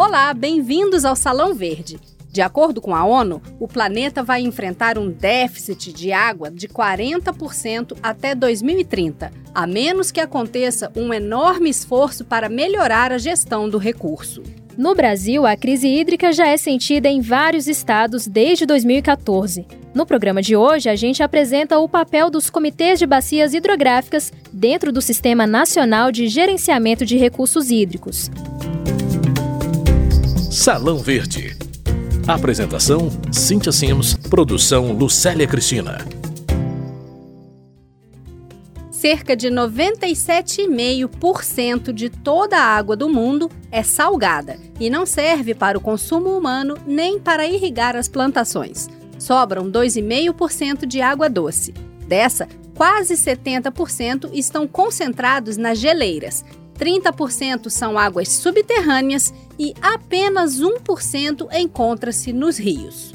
Olá, bem-vindos ao Salão Verde. De acordo com a ONU, o planeta vai enfrentar um déficit de água de 40% até 2030, a menos que aconteça um enorme esforço para melhorar a gestão do recurso. No Brasil, a crise hídrica já é sentida em vários estados desde 2014. No programa de hoje, a gente apresenta o papel dos comitês de bacias hidrográficas dentro do Sistema Nacional de Gerenciamento de Recursos Hídricos. Salão Verde Apresentação: Cíntia Sims. Produção: Lucélia Cristina. Cerca de 97,5% de toda a água do mundo é salgada e não serve para o consumo humano nem para irrigar as plantações. Sobram 2,5% de água doce. Dessa, quase 70% estão concentrados nas geleiras, 30% são águas subterrâneas e apenas 1% encontra-se nos rios.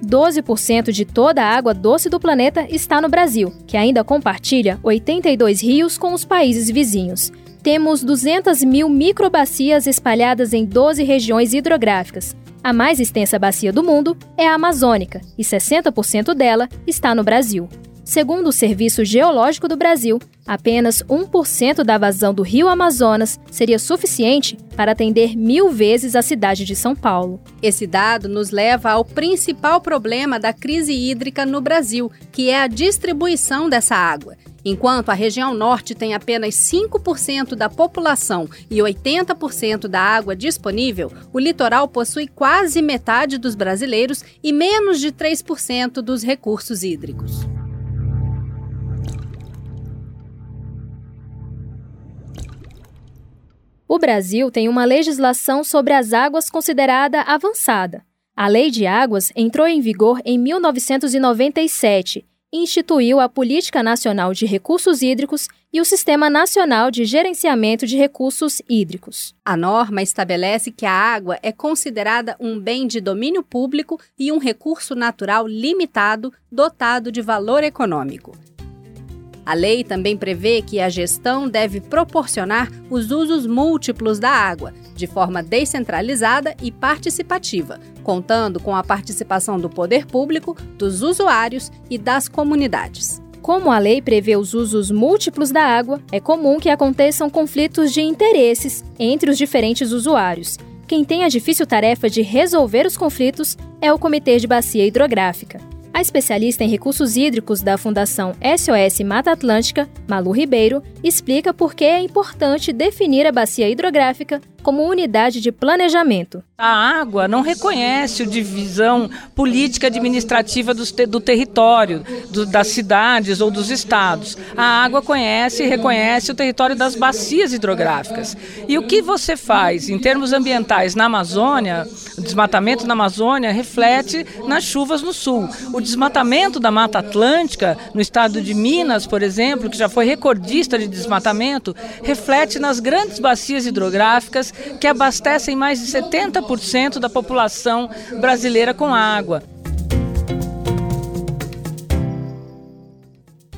12% de toda a água doce do planeta está no Brasil, que ainda compartilha 82 rios com os países vizinhos. Temos 200 mil microbacias espalhadas em 12 regiões hidrográficas. A mais extensa bacia do mundo é a Amazônica, e 60% dela está no Brasil. Segundo o Serviço Geológico do Brasil, apenas 1% da vazão do rio Amazonas seria suficiente para atender mil vezes a cidade de São Paulo. Esse dado nos leva ao principal problema da crise hídrica no Brasil, que é a distribuição dessa água. Enquanto a região norte tem apenas 5% da população e 80% da água disponível, o litoral possui quase metade dos brasileiros e menos de 3% dos recursos hídricos. O Brasil tem uma legislação sobre as águas considerada avançada. A Lei de Águas entrou em vigor em 1997 e instituiu a Política Nacional de Recursos Hídricos e o Sistema Nacional de Gerenciamento de Recursos Hídricos. A norma estabelece que a água é considerada um bem de domínio público e um recurso natural limitado dotado de valor econômico. A lei também prevê que a gestão deve proporcionar os usos múltiplos da água, de forma descentralizada e participativa, contando com a participação do poder público, dos usuários e das comunidades. Como a lei prevê os usos múltiplos da água, é comum que aconteçam conflitos de interesses entre os diferentes usuários. Quem tem a difícil tarefa de resolver os conflitos é o Comitê de Bacia Hidrográfica. A especialista em recursos hídricos da Fundação SOS Mata Atlântica, Malu Ribeiro, explica por que é importante definir a bacia hidrográfica como unidade de planejamento. A água não reconhece a divisão política administrativa do, do território, do, das cidades ou dos estados. A água conhece e reconhece o território das bacias hidrográficas. E o que você faz em termos ambientais na Amazônia, o desmatamento na Amazônia reflete nas chuvas no sul. O desmatamento da Mata Atlântica, no estado de Minas, por exemplo, que já foi recordista de desmatamento, reflete nas grandes bacias hidrográficas que abastecem mais de 70% da população brasileira com água.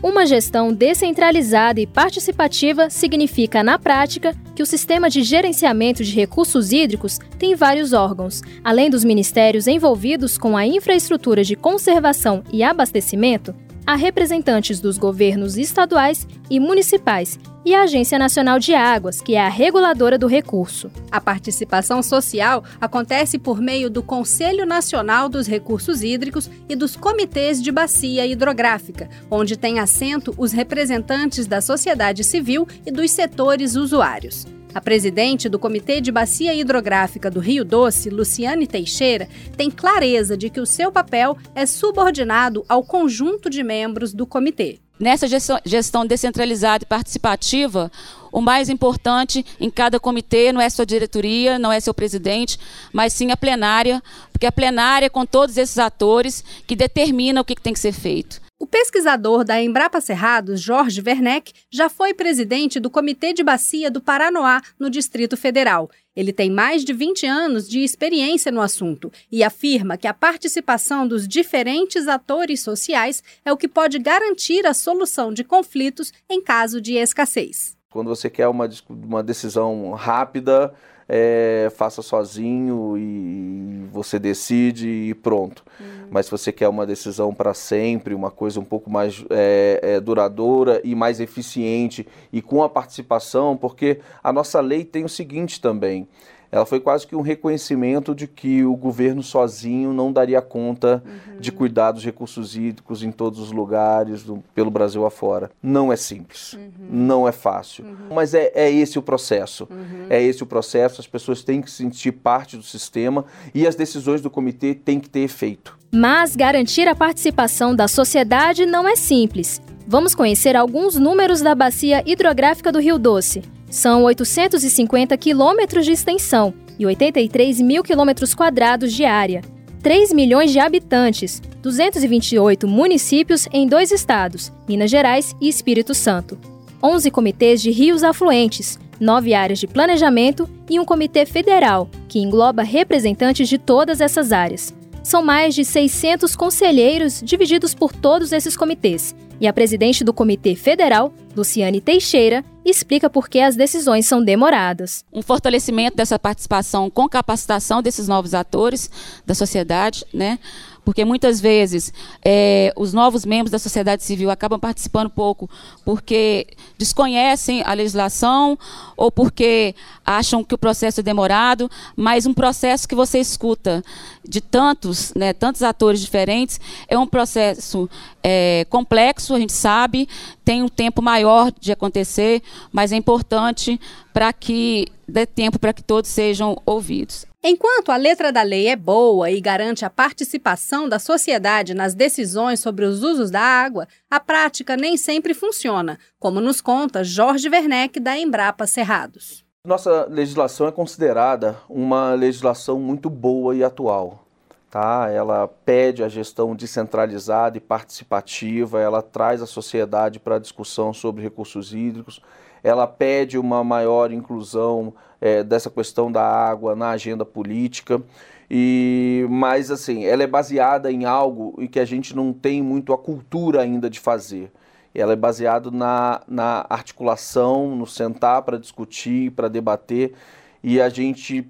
Uma gestão descentralizada e participativa significa, na prática, que o sistema de gerenciamento de recursos hídricos tem vários órgãos, além dos ministérios envolvidos com a infraestrutura de conservação e abastecimento, há representantes dos governos estaduais e municipais e a Agência Nacional de Águas, que é a reguladora do recurso. A participação social acontece por meio do Conselho Nacional dos Recursos Hídricos e dos comitês de bacia hidrográfica, onde tem assento os representantes da sociedade civil e dos setores usuários. A presidente do Comitê de Bacia Hidrográfica do Rio Doce, Luciane Teixeira, tem clareza de que o seu papel é subordinado ao conjunto de membros do comitê. Nessa gestão descentralizada e participativa, o mais importante em cada comitê não é sua diretoria, não é seu presidente, mas sim a plenária, porque a plenária é com todos esses atores que determina o que tem que ser feito. O pesquisador da Embrapa Cerrados, Jorge Werneck, já foi presidente do Comitê de Bacia do Paranoá, no Distrito Federal. Ele tem mais de 20 anos de experiência no assunto e afirma que a participação dos diferentes atores sociais é o que pode garantir a solução de conflitos em caso de escassez. Quando você quer uma, uma decisão rápida, é, faça sozinho e você decide e pronto. Uhum. Mas se você quer uma decisão para sempre, uma coisa um pouco mais é, é, duradoura e mais eficiente e com a participação, porque a nossa lei tem o seguinte também ela foi quase que um reconhecimento de que o governo sozinho não daria conta uhum. de cuidar dos recursos hídricos em todos os lugares, do, pelo Brasil afora. Não é simples, uhum. não é fácil, uhum. mas é, é, esse o processo. Uhum. É esse o processo, as pessoas têm que se sentir parte do sistema e as decisões do comitê têm que ter efeito. Mas garantir a participação da sociedade não é simples. Vamos conhecer alguns números da bacia hidrográfica do Rio Doce. São 850 quilômetros de extensão e 83 mil quilômetros quadrados de área. 3 milhões de habitantes, 228 municípios em dois estados, Minas Gerais e Espírito Santo. 11 comitês de rios afluentes, 9 áreas de planejamento e um comitê federal, que engloba representantes de todas essas áreas. São mais de 600 conselheiros divididos por todos esses comitês, e a presidente do Comitê Federal, Luciane Teixeira, explica por que as decisões são demoradas. Um fortalecimento dessa participação com capacitação desses novos atores da sociedade, né? porque muitas vezes é, os novos membros da sociedade civil acabam participando pouco porque desconhecem a legislação ou porque acham que o processo é demorado, mas um processo que você escuta de tantos, né, tantos atores diferentes, é um processo é, complexo, a gente sabe, tem um tempo maior de acontecer, mas é importante para que dê tempo para que todos sejam ouvidos. Enquanto a letra da lei é boa e garante a participação da sociedade nas decisões sobre os usos da água, a prática nem sempre funciona, como nos conta Jorge Werneck, da Embrapa Cerrados. Nossa legislação é considerada uma legislação muito boa e atual. Tá? Ela pede a gestão descentralizada e participativa, ela traz a sociedade para a discussão sobre recursos hídricos, ela pede uma maior inclusão é, dessa questão da água na agenda política. E, mas assim, ela é baseada em algo em que a gente não tem muito a cultura ainda de fazer. Ela é baseada na, na articulação, no sentar para discutir, para debater, e a gente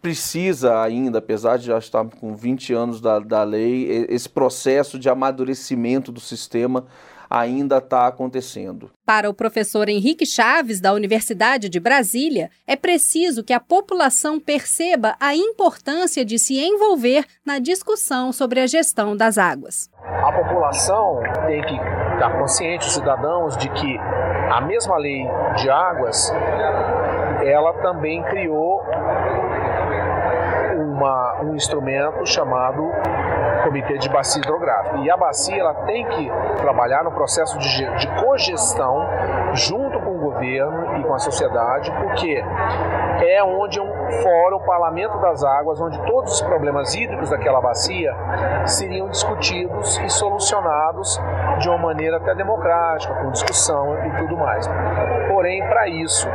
precisa ainda, apesar de já estar com 20 anos da, da lei, esse processo de amadurecimento do sistema ainda está acontecendo. Para o professor Henrique Chaves, da Universidade de Brasília, é preciso que a população perceba a importância de se envolver na discussão sobre a gestão das águas. A população tem que estar consciente, os cidadãos, de que a mesma lei de águas ela também criou uma, um instrumento chamado Comitê de Bacia Hidrográfica. E a bacia ela tem que trabalhar no processo de, de cogestão junto com o governo e com a sociedade, porque é onde um fórum, o Parlamento das Águas, onde todos os problemas hídricos daquela bacia seriam discutidos e solucionados de uma maneira até democrática, com discussão e tudo mais. Porém, para isso,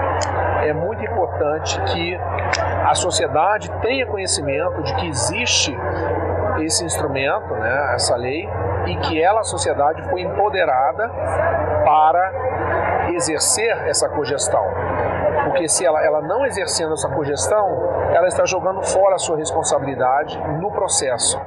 é muito importante que a sociedade tenha conhecimento de que existe esse instrumento, né, essa lei, e que ela, a sociedade, foi empoderada para exercer essa cogestão. Porque se ela, ela não exercendo essa cogestão, ela está jogando fora a sua responsabilidade no processo.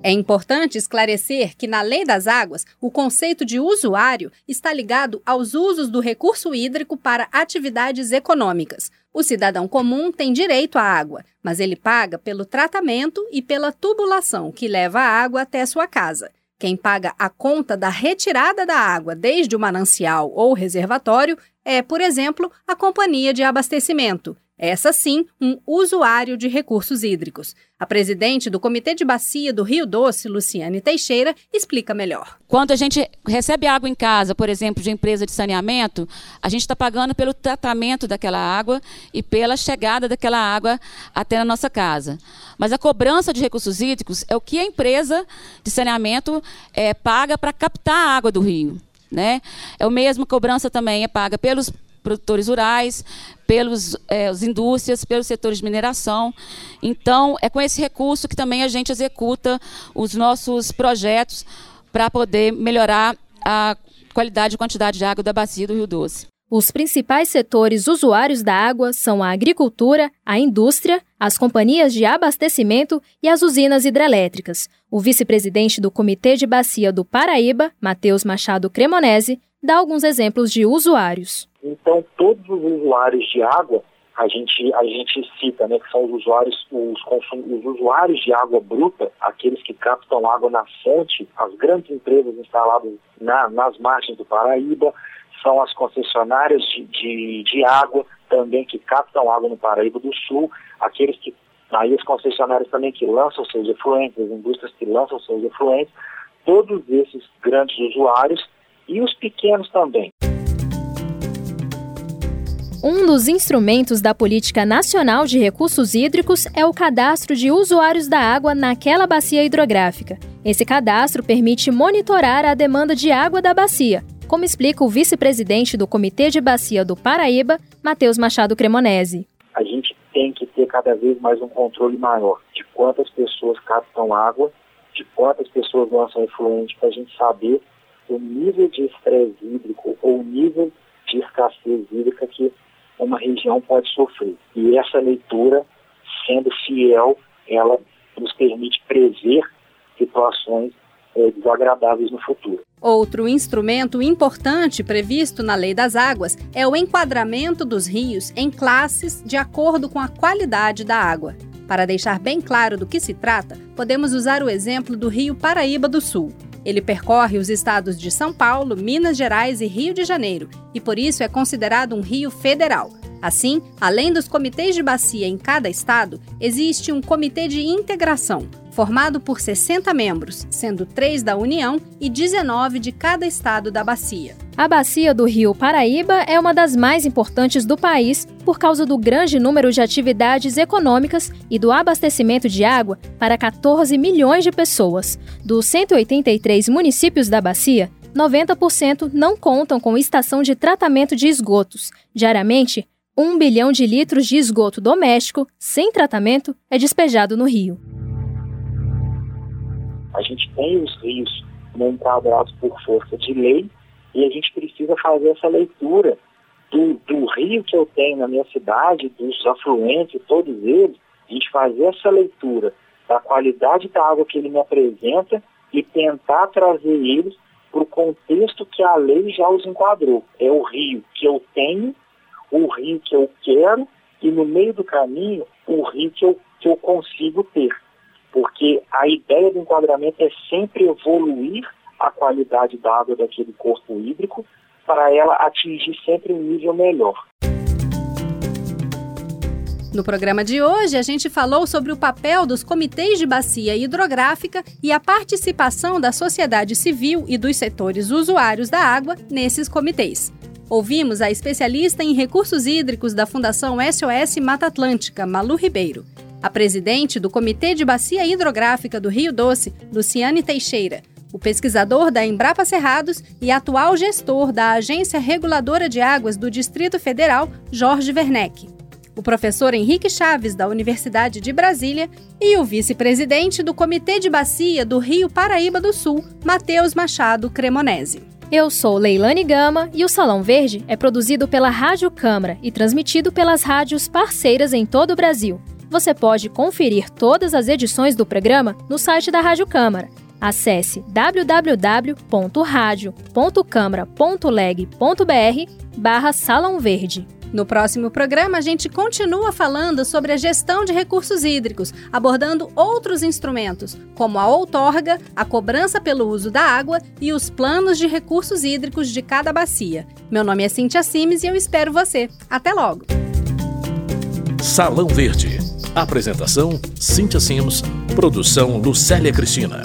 É importante esclarecer que, na Lei das Águas, o conceito de usuário está ligado aos usos do recurso hídrico para atividades econômicas. O cidadão comum tem direito à água, mas ele paga pelo tratamento e pela tubulação que leva a água até sua casa. Quem paga a conta da retirada da água desde o manancial ou reservatório é, por exemplo, a companhia de abastecimento, essa sim, um usuário de recursos hídricos. A presidente do Comitê de Bacia do Rio Doce, Luciane Teixeira, explica melhor. Quando a gente recebe água em casa, por exemplo, de empresa de saneamento, a gente está pagando pelo tratamento daquela água e pela chegada daquela água até a nossa casa. Mas a cobrança de recursos hídricos é o que a empresa de saneamento é, paga para captar a água do rio. Né? É o mesmo cobrança também é paga pelos produtores rurais, pelas é, indústrias, pelos setores de mineração. Então, é com esse recurso que também a gente executa os nossos projetos para poder melhorar a qualidade e quantidade de água da bacia do Rio Doce. Os principais setores usuários da água são a agricultura, a indústria, as companhias de abastecimento e as usinas hidrelétricas. O vice-presidente do Comitê de Bacia do Paraíba, Matheus Machado Cremonese, dá alguns exemplos de usuários. Então, todos os usuários de água, a gente, a gente cita, né, que são os usuários, os, os usuários de água bruta, aqueles que captam água na fonte, as grandes empresas instaladas na, nas margens do Paraíba, são as concessionárias de, de, de, água também que captam água no Paraíba do Sul, aqueles que, aí os concessionários também que lançam seus efluentes, as indústrias que lançam seus efluentes, todos esses grandes usuários e os pequenos também. Um dos instrumentos da Política Nacional de Recursos Hídricos é o cadastro de usuários da água naquela bacia hidrográfica. Esse cadastro permite monitorar a demanda de água da bacia, como explica o vice-presidente do Comitê de Bacia do Paraíba, Matheus Machado Cremonese. A gente tem que ter cada vez mais um controle maior de quantas pessoas captam água, de quantas pessoas lançam efluente, para a gente saber o nível de estresse hídrico ou o nível de escassez hídrica que uma região pode sofrer. E essa leitura, sendo fiel, ela nos permite prever situações é, desagradáveis no futuro. Outro instrumento importante previsto na Lei das Águas é o enquadramento dos rios em classes de acordo com a qualidade da água. Para deixar bem claro do que se trata, podemos usar o exemplo do Rio Paraíba do Sul. Ele percorre os estados de São Paulo, Minas Gerais e Rio de Janeiro e por isso é considerado um rio federal. Assim, além dos comitês de bacia em cada estado, existe um comitê de integração, formado por 60 membros, sendo 3 da União e 19 de cada estado da bacia. A bacia do Rio Paraíba é uma das mais importantes do país por causa do grande número de atividades econômicas e do abastecimento de água para 14 milhões de pessoas. Dos 183 municípios da bacia, 90% não contam com estação de tratamento de esgotos. Diariamente, 1 bilhão de litros de esgoto doméstico sem tratamento é despejado no rio a gente tem os rios enquadrados por força de lei e a gente precisa fazer essa leitura do, do rio que eu tenho na minha cidade, dos afluentes, todos eles, a gente fazer essa leitura da qualidade da água que ele me apresenta e tentar trazer eles para o contexto que a lei já os enquadrou. É o rio que eu tenho, o rio que eu quero e no meio do caminho o rio que eu, que eu consigo ter porque a ideia do enquadramento é sempre evoluir a qualidade da água daquele corpo hídrico para ela atingir sempre um nível melhor. No programa de hoje, a gente falou sobre o papel dos comitês de bacia hidrográfica e a participação da sociedade civil e dos setores usuários da água nesses comitês. Ouvimos a especialista em recursos hídricos da Fundação SOS Mata Atlântica, Malu Ribeiro a presidente do Comitê de Bacia Hidrográfica do Rio Doce, Luciane Teixeira, o pesquisador da Embrapa Cerrados e atual gestor da Agência Reguladora de Águas do Distrito Federal, Jorge Werneck, o professor Henrique Chaves, da Universidade de Brasília, e o vice-presidente do Comitê de Bacia do Rio Paraíba do Sul, Matheus Machado Cremonese. Eu sou Leilane Gama e o Salão Verde é produzido pela Rádio Câmara e transmitido pelas rádios parceiras em todo o Brasil. Você pode conferir todas as edições do programa no site da Rádio Câmara. Acesse www.radio.câmara.leg.br barra Salão Verde. No próximo programa, a gente continua falando sobre a gestão de recursos hídricos, abordando outros instrumentos, como a outorga, a cobrança pelo uso da água e os planos de recursos hídricos de cada bacia. Meu nome é Cintia Simes e eu espero você. Até logo! Salão Verde Apresentação: Cíntia Sims. Produção: Lucélia Cristina.